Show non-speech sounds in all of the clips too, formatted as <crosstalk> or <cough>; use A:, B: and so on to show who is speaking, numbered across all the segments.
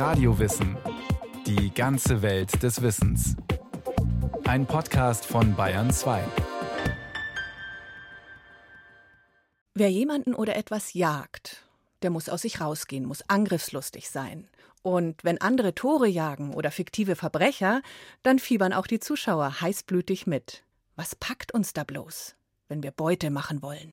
A: Radiowissen. Die ganze Welt des Wissens. Ein Podcast von Bayern 2.
B: Wer jemanden oder etwas jagt, der muss aus sich rausgehen, muss angriffslustig sein. Und wenn andere Tore jagen oder fiktive Verbrecher, dann fiebern auch die Zuschauer heißblütig mit. Was packt uns da bloß, wenn wir Beute machen wollen?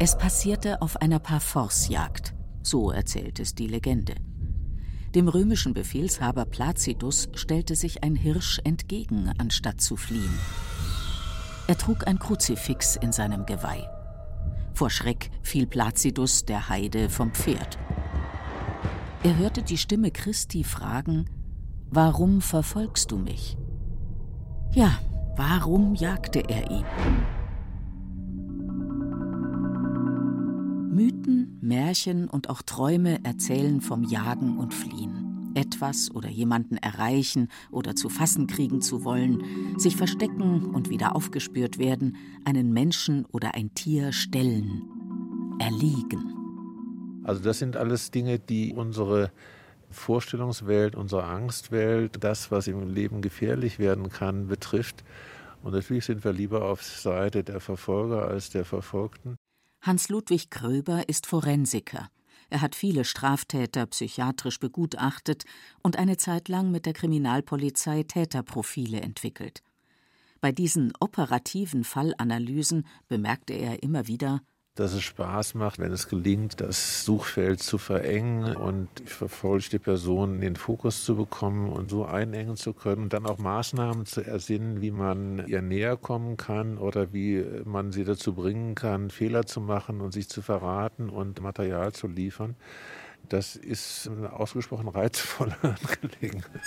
C: Es passierte auf einer Parforce-Jagd, so erzählt es die Legende. Dem römischen Befehlshaber Placidus stellte sich ein Hirsch entgegen, anstatt zu fliehen. Er trug ein Kruzifix in seinem Geweih. Vor Schreck fiel Placidus der Heide vom Pferd. Er hörte die Stimme Christi fragen: Warum verfolgst du mich? Ja, warum jagte er ihn? Mythen, Märchen und auch Träume erzählen vom Jagen und Fliehen. Etwas oder jemanden erreichen oder zu fassen kriegen zu wollen, sich verstecken und wieder aufgespürt werden, einen Menschen oder ein Tier stellen, erliegen.
D: Also das sind alles Dinge, die unsere Vorstellungswelt, unsere Angstwelt, das, was im Leben gefährlich werden kann, betrifft. Und natürlich sind wir lieber auf Seite der Verfolger als der Verfolgten.
C: Hans-Ludwig Kröber ist Forensiker. Er hat viele Straftäter psychiatrisch begutachtet und eine Zeit lang mit der Kriminalpolizei Täterprofile entwickelt. Bei diesen operativen Fallanalysen bemerkte er immer wieder,
D: dass es Spaß macht, wenn es gelingt, das Suchfeld zu verengen und die verfolgte Person in den Fokus zu bekommen und so einengen zu können und dann auch Maßnahmen zu ersinnen, wie man ihr näher kommen kann oder wie man sie dazu bringen kann, Fehler zu machen und sich zu verraten und Material zu liefern. Das ist eine ausgesprochen reizvolle <laughs> Angelegenheit.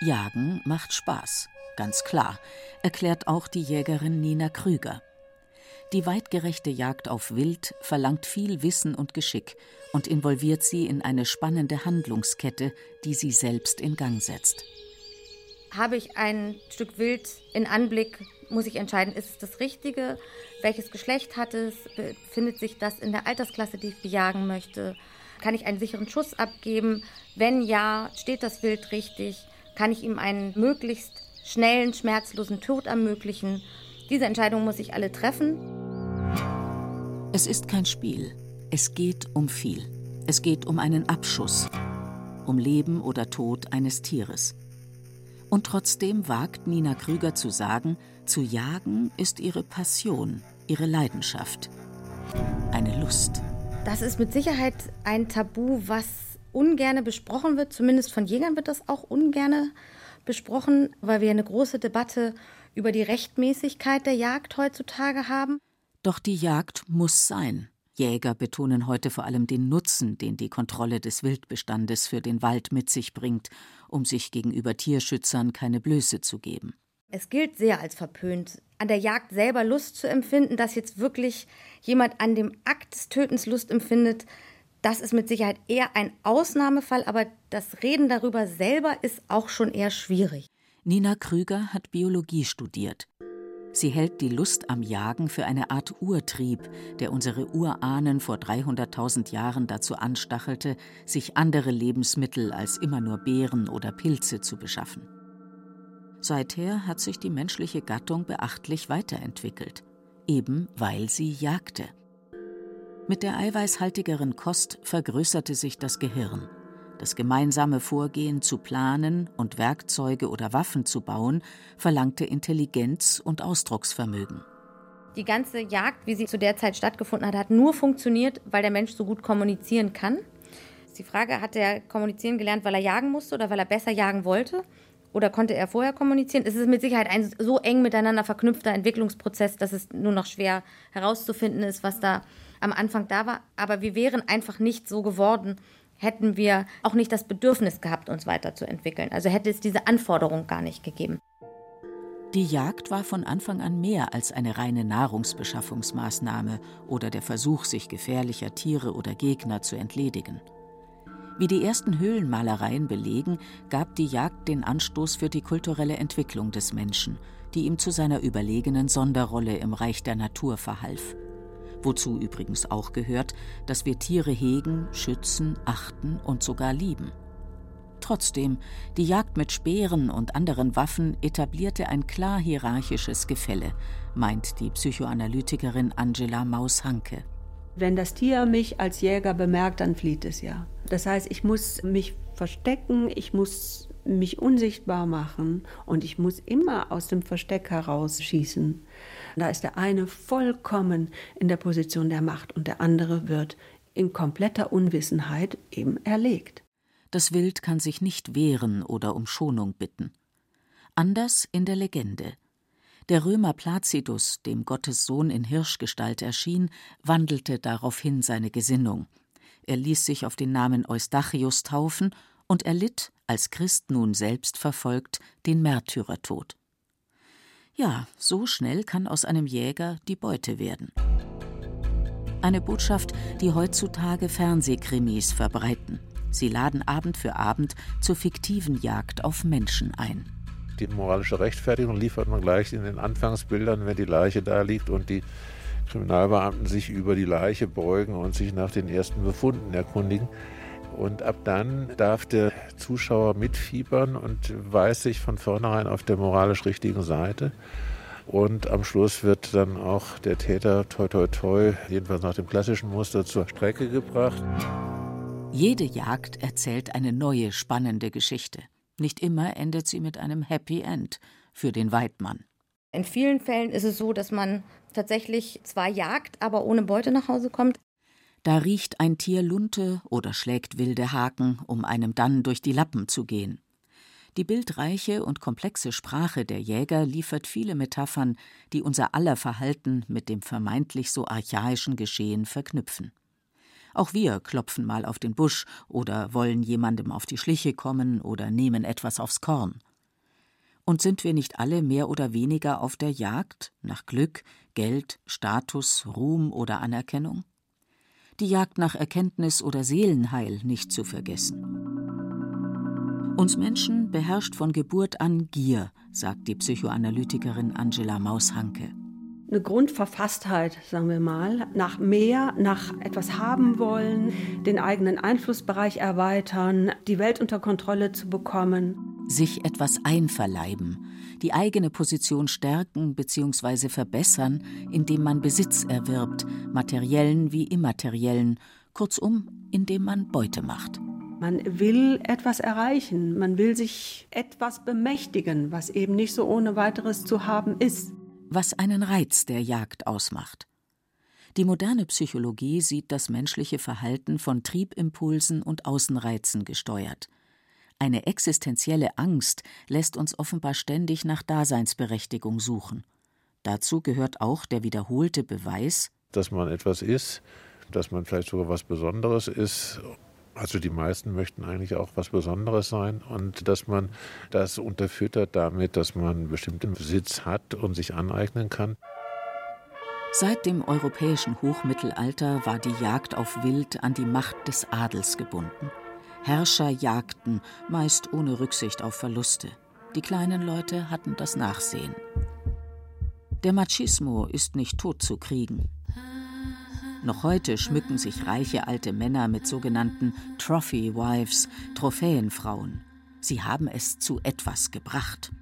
C: Jagen macht Spaß. Ganz klar, erklärt auch die Jägerin Nina Krüger. Die weitgerechte Jagd auf Wild verlangt viel Wissen und Geschick und involviert sie in eine spannende Handlungskette, die sie selbst in Gang setzt.
E: Habe ich ein Stück Wild in Anblick, muss ich entscheiden, ist es das Richtige? Welches Geschlecht hat es? Befindet sich das in der Altersklasse, die ich bejagen möchte? Kann ich einen sicheren Schuss abgeben? Wenn ja, steht das Wild richtig? Kann ich ihm einen möglichst schnellen, schmerzlosen Tod ermöglichen. Diese Entscheidung muss ich alle treffen.
C: Es ist kein Spiel. Es geht um viel. Es geht um einen Abschuss, um Leben oder Tod eines Tieres. Und trotzdem wagt Nina Krüger zu sagen, zu jagen ist ihre Passion, ihre Leidenschaft, eine Lust.
E: Das ist mit Sicherheit ein Tabu, was ungerne besprochen wird. Zumindest von Jägern wird das auch ungerne besprochen, weil wir eine große Debatte über die Rechtmäßigkeit der Jagd heutzutage haben.
C: Doch die Jagd muss sein. Jäger betonen heute vor allem den Nutzen, den die Kontrolle des Wildbestandes für den Wald mit sich bringt, um sich gegenüber Tierschützern keine Blöße zu geben.
E: Es gilt sehr als verpönt, an der Jagd selber Lust zu empfinden, dass jetzt wirklich jemand an dem Akt des Tötens Lust empfindet, das ist mit Sicherheit eher ein Ausnahmefall, aber das Reden darüber selber ist auch schon eher schwierig.
C: Nina Krüger hat Biologie studiert. Sie hält die Lust am Jagen für eine Art Urtrieb, der unsere Urahnen vor 300.000 Jahren dazu anstachelte, sich andere Lebensmittel als immer nur Beeren oder Pilze zu beschaffen. Seither hat sich die menschliche Gattung beachtlich weiterentwickelt, eben weil sie jagte. Mit der eiweißhaltigeren Kost vergrößerte sich das Gehirn. Das gemeinsame Vorgehen zu planen und Werkzeuge oder Waffen zu bauen, verlangte Intelligenz und Ausdrucksvermögen.
E: Die ganze Jagd, wie sie zu der Zeit stattgefunden hat, hat nur funktioniert, weil der Mensch so gut kommunizieren kann. Die Frage, hat er kommunizieren gelernt, weil er jagen musste oder weil er besser jagen wollte? Oder konnte er vorher kommunizieren? Es ist mit Sicherheit ein so eng miteinander verknüpfter Entwicklungsprozess, dass es nur noch schwer herauszufinden ist, was da am Anfang da war. Aber wir wären einfach nicht so geworden, hätten wir auch nicht das Bedürfnis gehabt, uns weiterzuentwickeln. Also hätte es diese Anforderung gar nicht gegeben.
C: Die Jagd war von Anfang an mehr als eine reine Nahrungsbeschaffungsmaßnahme oder der Versuch, sich gefährlicher Tiere oder Gegner zu entledigen. Wie die ersten Höhlenmalereien belegen, gab die Jagd den Anstoß für die kulturelle Entwicklung des Menschen, die ihm zu seiner überlegenen Sonderrolle im Reich der Natur verhalf. Wozu übrigens auch gehört, dass wir Tiere hegen, schützen, achten und sogar lieben. Trotzdem, die Jagd mit Speeren und anderen Waffen etablierte ein klar hierarchisches Gefälle, meint die Psychoanalytikerin Angela Maus-Hanke.
F: Wenn das Tier mich als Jäger bemerkt, dann flieht es ja. Das heißt, ich muss mich verstecken, ich muss mich unsichtbar machen und ich muss immer aus dem Versteck heraus schießen. Da ist der eine vollkommen in der Position der Macht und der andere wird in kompletter Unwissenheit eben erlegt.
C: Das Wild kann sich nicht wehren oder um Schonung bitten. Anders in der Legende. Der Römer Placidus, dem Gottes Sohn in Hirschgestalt erschien, wandelte daraufhin seine Gesinnung. Er ließ sich auf den Namen Eustachius taufen und erlitt, als Christ nun selbst verfolgt, den Märtyrertod. Ja, so schnell kann aus einem Jäger die Beute werden. Eine Botschaft, die heutzutage Fernsehkrimis verbreiten. Sie laden Abend für Abend zur fiktiven Jagd auf Menschen ein.
D: Die moralische Rechtfertigung liefert man gleich in den Anfangsbildern, wenn die Leiche da liegt und die Kriminalbeamten sich über die Leiche beugen und sich nach den ersten Befunden erkundigen. Und ab dann darf der Zuschauer mitfiebern und weiß sich von vornherein auf der moralisch richtigen Seite. Und am Schluss wird dann auch der Täter, toi toi toi, jedenfalls nach dem klassischen Muster, zur Strecke gebracht.
C: Jede Jagd erzählt eine neue spannende Geschichte. Nicht immer endet sie mit einem Happy End für den Weidmann.
E: In vielen Fällen ist es so, dass man tatsächlich zwar jagt, aber ohne Beute nach Hause kommt.
C: Da riecht ein Tier Lunte oder schlägt wilde Haken, um einem dann durch die Lappen zu gehen. Die bildreiche und komplexe Sprache der Jäger liefert viele Metaphern, die unser aller Verhalten mit dem vermeintlich so archaischen Geschehen verknüpfen. Auch wir klopfen mal auf den Busch oder wollen jemandem auf die Schliche kommen oder nehmen etwas aufs Korn. Und sind wir nicht alle mehr oder weniger auf der Jagd nach Glück, Geld, Status, Ruhm oder Anerkennung? Die Jagd nach Erkenntnis oder Seelenheil nicht zu vergessen. Uns Menschen beherrscht von Geburt an Gier, sagt die Psychoanalytikerin Angela Maus-Hanke
F: eine Grundverfasstheit, sagen wir mal, nach mehr, nach etwas haben wollen, den eigenen Einflussbereich erweitern, die Welt unter Kontrolle zu bekommen.
C: Sich etwas einverleiben, die eigene Position stärken bzw. verbessern, indem man Besitz erwirbt, materiellen wie immateriellen, kurzum, indem man Beute macht.
F: Man will etwas erreichen, man will sich etwas bemächtigen, was eben nicht so ohne weiteres zu haben ist
C: was einen Reiz der Jagd ausmacht. Die moderne Psychologie sieht das menschliche Verhalten von Triebimpulsen und Außenreizen gesteuert. Eine existenzielle Angst lässt uns offenbar ständig nach Daseinsberechtigung suchen. Dazu gehört auch der wiederholte Beweis,
D: dass man etwas ist, dass man vielleicht sogar was Besonderes ist also die meisten möchten eigentlich auch was Besonderes sein und dass man das unterfüttert damit, dass man bestimmten Besitz hat und sich aneignen kann.
C: Seit dem europäischen Hochmittelalter war die Jagd auf Wild an die Macht des Adels gebunden. Herrscher jagten, meist ohne Rücksicht auf Verluste. Die kleinen Leute hatten das Nachsehen. Der Machismo ist nicht tot zu kriegen. Noch heute schmücken sich reiche alte Männer mit sogenannten Trophy Wives, Trophäenfrauen. Sie haben es zu etwas gebracht.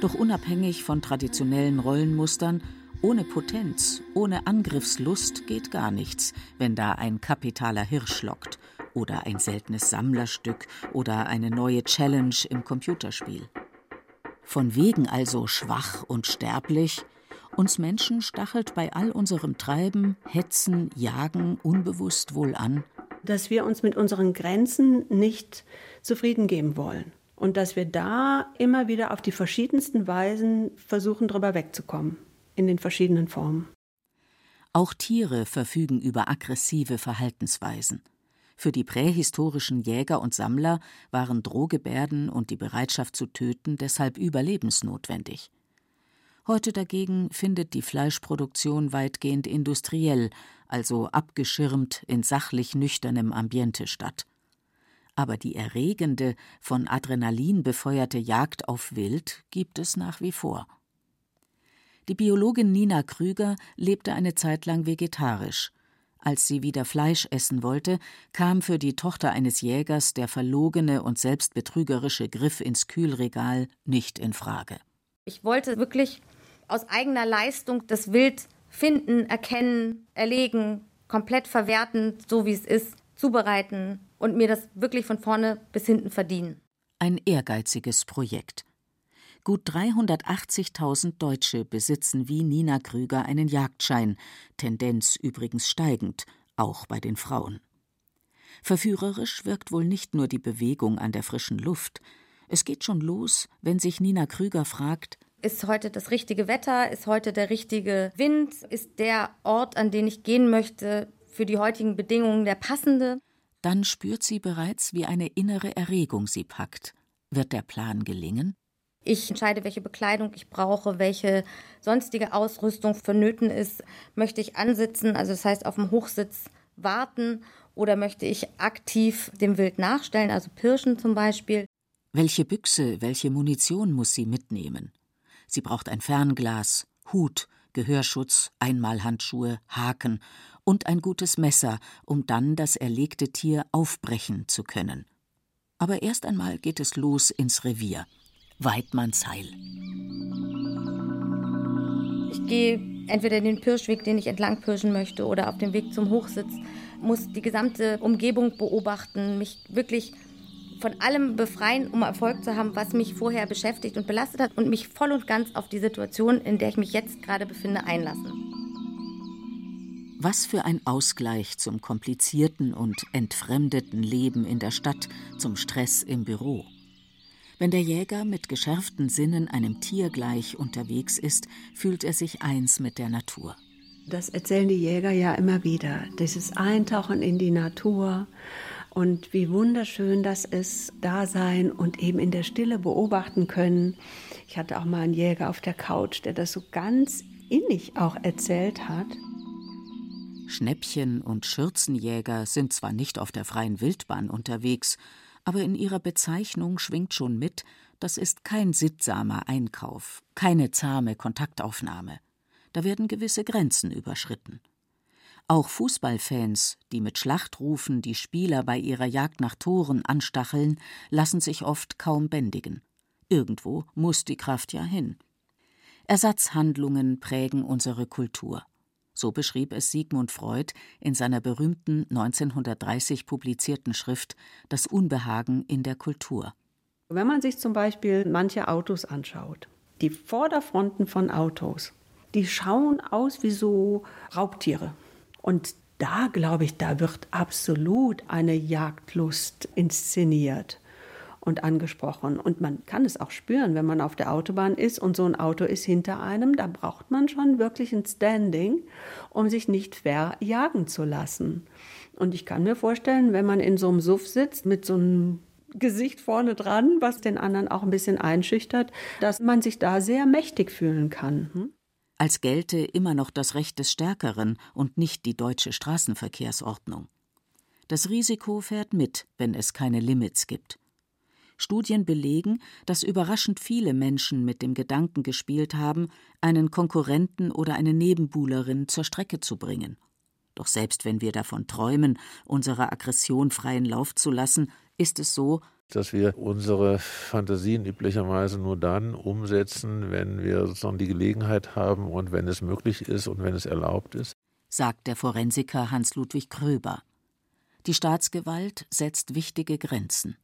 C: Doch unabhängig von traditionellen Rollenmustern, ohne Potenz, ohne Angriffslust geht gar nichts, wenn da ein kapitaler Hirsch lockt oder ein seltenes Sammlerstück oder eine neue Challenge im Computerspiel. Von wegen also schwach und sterblich, uns Menschen stachelt bei all unserem Treiben, Hetzen, Jagen unbewusst wohl an,
F: dass wir uns mit unseren Grenzen nicht zufrieden geben wollen und dass wir da immer wieder auf die verschiedensten Weisen versuchen, drüber wegzukommen, in den verschiedenen Formen.
C: Auch Tiere verfügen über aggressive Verhaltensweisen. Für die prähistorischen Jäger und Sammler waren Drohgebärden und die Bereitschaft zu töten deshalb überlebensnotwendig. Heute dagegen findet die Fleischproduktion weitgehend industriell, also abgeschirmt in sachlich nüchternem Ambiente statt. Aber die erregende, von Adrenalin befeuerte Jagd auf Wild gibt es nach wie vor. Die Biologin Nina Krüger lebte eine Zeit lang vegetarisch. Als sie wieder Fleisch essen wollte, kam für die Tochter eines Jägers der verlogene und selbstbetrügerische Griff ins Kühlregal nicht in Frage.
E: Ich wollte wirklich aus eigener Leistung das Wild finden, erkennen, erlegen, komplett verwerten, so wie es ist, zubereiten und mir das wirklich von vorne bis hinten verdienen.
C: Ein ehrgeiziges Projekt. Gut 380.000 Deutsche besitzen wie Nina Krüger einen Jagdschein, Tendenz übrigens steigend, auch bei den Frauen. Verführerisch wirkt wohl nicht nur die Bewegung an der frischen Luft. Es geht schon los, wenn sich Nina Krüger fragt,
E: ist heute das richtige Wetter? Ist heute der richtige Wind? Ist der Ort, an den ich gehen möchte, für die heutigen Bedingungen der passende?
C: Dann spürt sie bereits, wie eine innere Erregung sie packt. Wird der Plan gelingen?
E: Ich entscheide, welche Bekleidung ich brauche, welche sonstige Ausrüstung vonnöten ist. Möchte ich ansitzen, also das heißt auf dem Hochsitz warten, oder möchte ich aktiv dem Wild nachstellen, also pirschen zum Beispiel?
C: Welche Büchse, welche Munition muss sie mitnehmen? Sie braucht ein Fernglas, Hut, Gehörschutz, Einmalhandschuhe, Haken und ein gutes Messer, um dann das erlegte Tier aufbrechen zu können. Aber erst einmal geht es los ins Revier. Weidmannsheil.
E: Ich gehe entweder den Pirschweg, den ich entlang pirschen möchte, oder auf dem Weg zum Hochsitz, muss die gesamte Umgebung beobachten, mich wirklich von allem befreien, um Erfolg zu haben, was mich vorher beschäftigt und belastet hat und mich voll und ganz auf die Situation, in der ich mich jetzt gerade befinde, einlassen.
C: Was für ein Ausgleich zum komplizierten und entfremdeten Leben in der Stadt, zum Stress im Büro. Wenn der Jäger mit geschärften Sinnen einem Tier gleich unterwegs ist, fühlt er sich eins mit der Natur.
F: Das erzählen die Jäger ja immer wieder. Dieses Eintauchen in die Natur und wie wunderschön das ist, da sein und eben in der Stille beobachten können. Ich hatte auch mal einen Jäger auf der Couch, der das so ganz innig auch erzählt hat.
C: Schnäppchen und Schürzenjäger sind zwar nicht auf der freien Wildbahn unterwegs, aber in ihrer Bezeichnung schwingt schon mit, das ist kein sittsamer Einkauf, keine zahme Kontaktaufnahme. Da werden gewisse Grenzen überschritten. Auch Fußballfans, die mit Schlachtrufen die Spieler bei ihrer Jagd nach Toren anstacheln, lassen sich oft kaum bändigen. Irgendwo muss die Kraft ja hin. Ersatzhandlungen prägen unsere Kultur. So beschrieb es Sigmund Freud in seiner berühmten 1930 publizierten Schrift Das Unbehagen in der Kultur.
F: Wenn man sich zum Beispiel manche Autos anschaut, die Vorderfronten von Autos, die schauen aus wie so Raubtiere. Und da, glaube ich, da wird absolut eine Jagdlust inszeniert und angesprochen. Und man kann es auch spüren, wenn man auf der Autobahn ist und so ein Auto ist hinter einem, da braucht man schon wirklich ein Standing, um sich nicht verjagen zu lassen. Und ich kann mir vorstellen, wenn man in so einem Suff sitzt mit so einem Gesicht vorne dran, was den anderen auch ein bisschen einschüchtert, dass man sich da sehr mächtig fühlen kann. Hm?
C: Als gelte immer noch das Recht des Stärkeren und nicht die deutsche Straßenverkehrsordnung. Das Risiko fährt mit, wenn es keine Limits gibt. Studien belegen, dass überraschend viele Menschen mit dem Gedanken gespielt haben, einen Konkurrenten oder eine Nebenbuhlerin zur Strecke zu bringen. Doch selbst wenn wir davon träumen, unserer Aggression freien Lauf zu lassen, ist es so,
D: dass wir unsere Fantasien üblicherweise nur dann umsetzen, wenn wir sozusagen die Gelegenheit haben und wenn es möglich ist und wenn es erlaubt ist.
C: Sagt der Forensiker Hans-Ludwig Kröber. Die Staatsgewalt setzt wichtige Grenzen.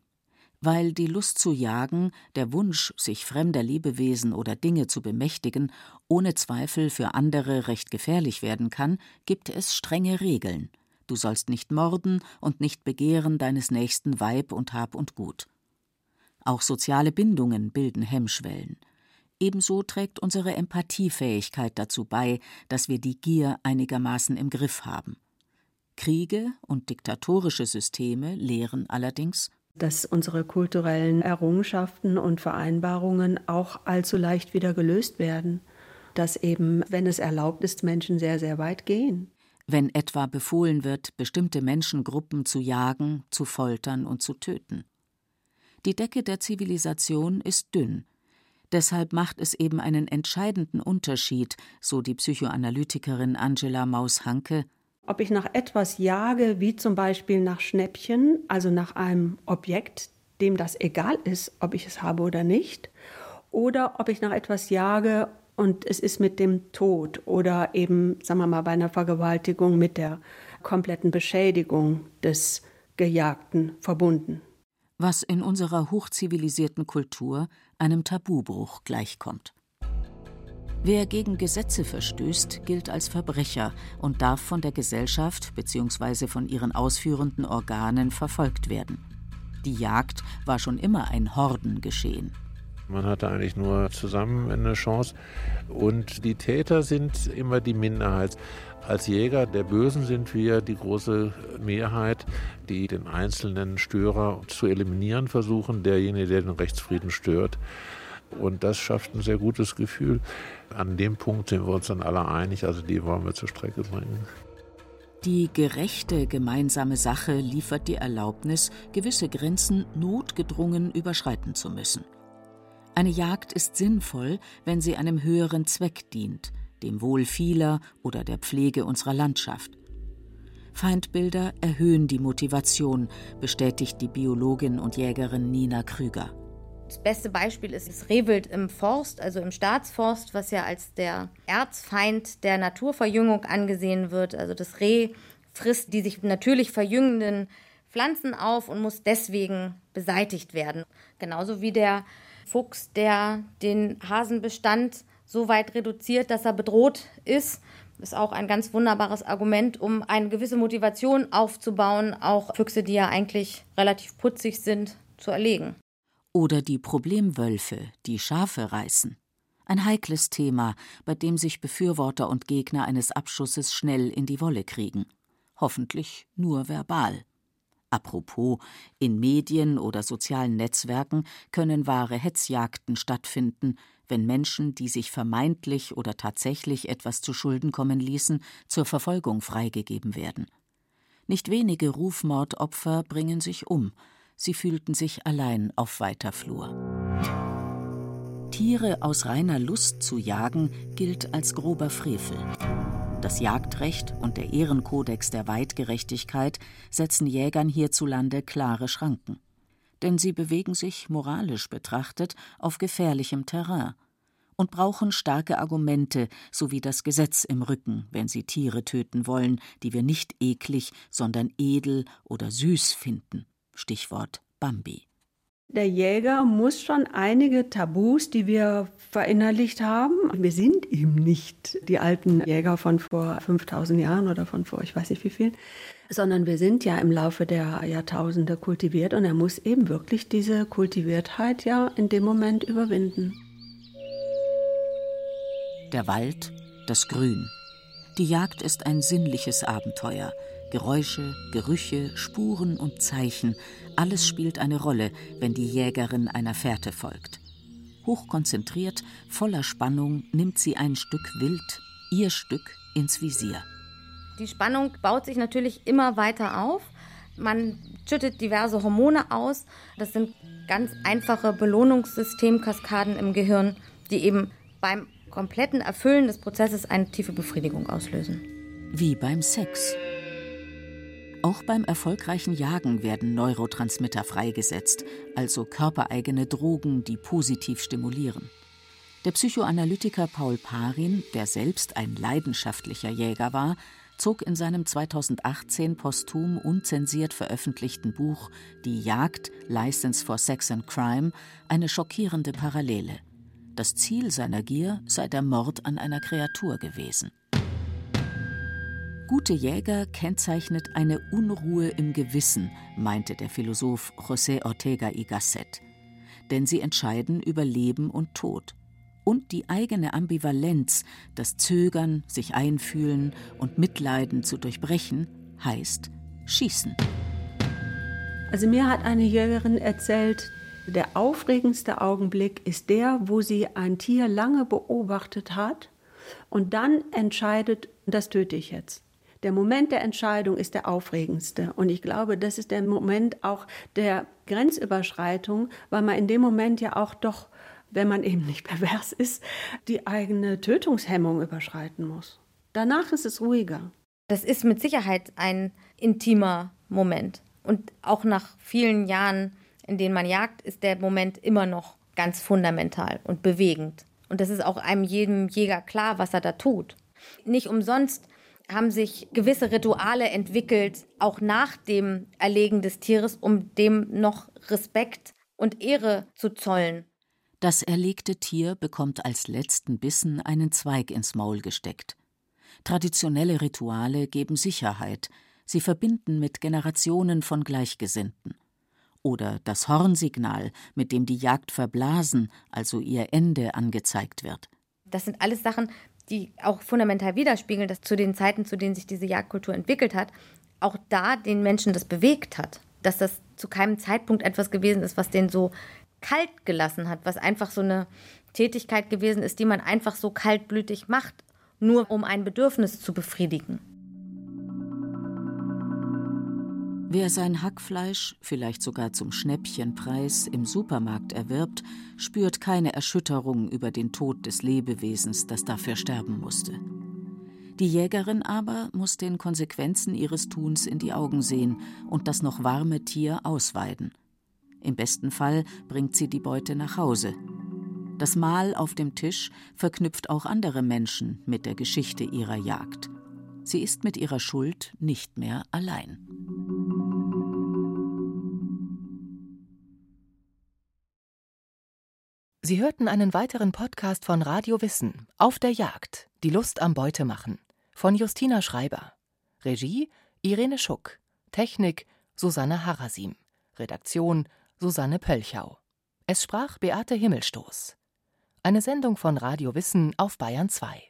C: Weil die Lust zu jagen, der Wunsch, sich fremder Lebewesen oder Dinge zu bemächtigen, ohne Zweifel für andere recht gefährlich werden kann, gibt es strenge Regeln du sollst nicht morden und nicht begehren deines nächsten Weib und Hab und Gut. Auch soziale Bindungen bilden Hemmschwellen. Ebenso trägt unsere Empathiefähigkeit dazu bei, dass wir die Gier einigermaßen im Griff haben. Kriege und diktatorische Systeme lehren allerdings,
F: dass unsere kulturellen Errungenschaften und Vereinbarungen auch allzu leicht wieder gelöst werden, dass eben, wenn es erlaubt ist, Menschen sehr, sehr weit gehen
C: wenn etwa befohlen wird, bestimmte Menschengruppen zu jagen, zu foltern und zu töten. Die Decke der Zivilisation ist dünn. Deshalb macht es eben einen entscheidenden Unterschied, so die Psychoanalytikerin Angela Maus-Hanke,
F: ob ich nach etwas jage, wie zum Beispiel nach Schnäppchen, also nach einem Objekt, dem das egal ist, ob ich es habe oder nicht, oder ob ich nach etwas jage und es ist mit dem Tod oder eben, sagen wir mal, bei einer Vergewaltigung mit der kompletten Beschädigung des Gejagten verbunden.
C: Was in unserer hochzivilisierten Kultur einem Tabubruch gleichkommt. Wer gegen Gesetze verstößt, gilt als Verbrecher und darf von der Gesellschaft bzw. von ihren ausführenden Organen verfolgt werden. Die Jagd war schon immer ein Hordengeschehen.
D: Man hatte eigentlich nur zusammen eine Chance. Und die Täter sind immer die Minderheit. Als Jäger der Bösen sind wir die große Mehrheit, die den einzelnen Störer zu eliminieren versuchen, derjenige, der den Rechtsfrieden stört. Und das schafft ein sehr gutes Gefühl. An dem Punkt sind wir uns dann alle einig, also die wollen wir zur Strecke bringen.
C: Die gerechte gemeinsame Sache liefert die Erlaubnis, gewisse Grenzen notgedrungen überschreiten zu müssen. Eine Jagd ist sinnvoll, wenn sie einem höheren Zweck dient, dem Wohl vieler oder der Pflege unserer Landschaft. Feindbilder erhöhen die Motivation, bestätigt die Biologin und Jägerin Nina Krüger.
E: Das beste Beispiel ist das Rehwild im Forst, also im Staatsforst, was ja als der Erzfeind der Naturverjüngung angesehen wird. Also das Reh frisst die sich natürlich verjüngenden Pflanzen auf und muss deswegen beseitigt werden. Genauso wie der Fuchs, der den Hasenbestand so weit reduziert, dass er bedroht ist, ist auch ein ganz wunderbares Argument, um eine gewisse Motivation aufzubauen, auch Füchse, die ja eigentlich relativ putzig sind, zu erlegen.
C: Oder die Problemwölfe, die Schafe reißen. Ein heikles Thema, bei dem sich Befürworter und Gegner eines Abschusses schnell in die Wolle kriegen. Hoffentlich nur verbal. Apropos, in Medien oder sozialen Netzwerken können wahre Hetzjagden stattfinden, wenn Menschen, die sich vermeintlich oder tatsächlich etwas zu Schulden kommen ließen, zur Verfolgung freigegeben werden. Nicht wenige Rufmordopfer bringen sich um, sie fühlten sich allein auf weiter Flur. Tiere aus reiner Lust zu jagen gilt als grober Frevel. Das Jagdrecht und der Ehrenkodex der Weitgerechtigkeit setzen Jägern hierzulande klare Schranken. Denn sie bewegen sich, moralisch betrachtet, auf gefährlichem Terrain und brauchen starke Argumente sowie das Gesetz im Rücken, wenn sie Tiere töten wollen, die wir nicht eklig, sondern edel oder süß finden. Stichwort Bambi.
F: Der Jäger muss schon einige Tabus, die wir verinnerlicht haben. Wir sind eben nicht die alten Jäger von vor 5000 Jahren oder von vor ich weiß nicht wie viel, sondern wir sind ja im Laufe der Jahrtausende kultiviert und er muss eben wirklich diese Kultiviertheit ja in dem Moment überwinden.
C: Der Wald, das Grün. Die Jagd ist ein sinnliches Abenteuer. Geräusche, Gerüche, Spuren und Zeichen, alles spielt eine Rolle, wenn die Jägerin einer Fährte folgt. Hochkonzentriert, voller Spannung nimmt sie ein Stück Wild, ihr Stück, ins Visier.
E: Die Spannung baut sich natürlich immer weiter auf. Man schüttet diverse Hormone aus. Das sind ganz einfache Belohnungssystemkaskaden im Gehirn, die eben beim kompletten Erfüllen des Prozesses eine tiefe Befriedigung auslösen.
C: Wie beim Sex. Auch beim erfolgreichen Jagen werden Neurotransmitter freigesetzt, also körpereigene Drogen, die positiv stimulieren. Der Psychoanalytiker Paul Parin, der selbst ein leidenschaftlicher Jäger war, zog in seinem 2018 posthum unzensiert veröffentlichten Buch Die Jagd License for Sex and Crime eine schockierende Parallele. Das Ziel seiner Gier sei der Mord an einer Kreatur gewesen. Gute Jäger kennzeichnet eine Unruhe im Gewissen, meinte der Philosoph José Ortega y Gasset. Denn sie entscheiden über Leben und Tod. Und die eigene Ambivalenz, das Zögern, sich einfühlen und Mitleiden zu durchbrechen, heißt Schießen.
F: Also mir hat eine Jägerin erzählt, der aufregendste Augenblick ist der, wo sie ein Tier lange beobachtet hat und dann entscheidet, das töte ich jetzt. Der Moment der Entscheidung ist der aufregendste. Und ich glaube, das ist der Moment auch der Grenzüberschreitung, weil man in dem Moment ja auch doch wenn man eben nicht pervers ist, die eigene Tötungshemmung überschreiten muss. Danach ist es ruhiger.
E: Das ist mit Sicherheit ein intimer Moment. Und auch nach vielen Jahren, in denen man jagt, ist der Moment immer noch ganz fundamental und bewegend. Und das ist auch einem jedem Jäger klar, was er da tut. Nicht umsonst haben sich gewisse Rituale entwickelt, auch nach dem Erlegen des Tieres, um dem noch Respekt und Ehre zu zollen.
C: Das erlegte Tier bekommt als letzten Bissen einen Zweig ins Maul gesteckt. Traditionelle Rituale geben Sicherheit, sie verbinden mit Generationen von Gleichgesinnten. Oder das Hornsignal, mit dem die Jagd verblasen, also ihr Ende angezeigt wird.
E: Das sind alles Sachen, die auch fundamental widerspiegeln, dass zu den Zeiten, zu denen sich diese Jagdkultur entwickelt hat, auch da den Menschen das bewegt hat. Dass das zu keinem Zeitpunkt etwas gewesen ist, was den so kalt gelassen hat, was einfach so eine Tätigkeit gewesen ist, die man einfach so kaltblütig macht, nur um ein Bedürfnis zu befriedigen.
C: Wer sein Hackfleisch, vielleicht sogar zum Schnäppchenpreis, im Supermarkt erwirbt, spürt keine Erschütterung über den Tod des Lebewesens, das dafür sterben musste. Die Jägerin aber muss den Konsequenzen ihres Tuns in die Augen sehen und das noch warme Tier ausweiden. Im besten Fall bringt sie die Beute nach Hause. Das Mahl auf dem Tisch verknüpft auch andere Menschen mit der Geschichte ihrer Jagd. Sie ist mit ihrer Schuld nicht mehr allein.
A: Sie hörten einen weiteren Podcast von Radio Wissen auf der Jagd, die Lust am Beutemachen von Justina Schreiber. Regie Irene Schuck. Technik Susanne Harasim. Redaktion Susanne Pölchau. Es sprach Beate Himmelstoß. Eine Sendung von Radio Wissen auf Bayern 2.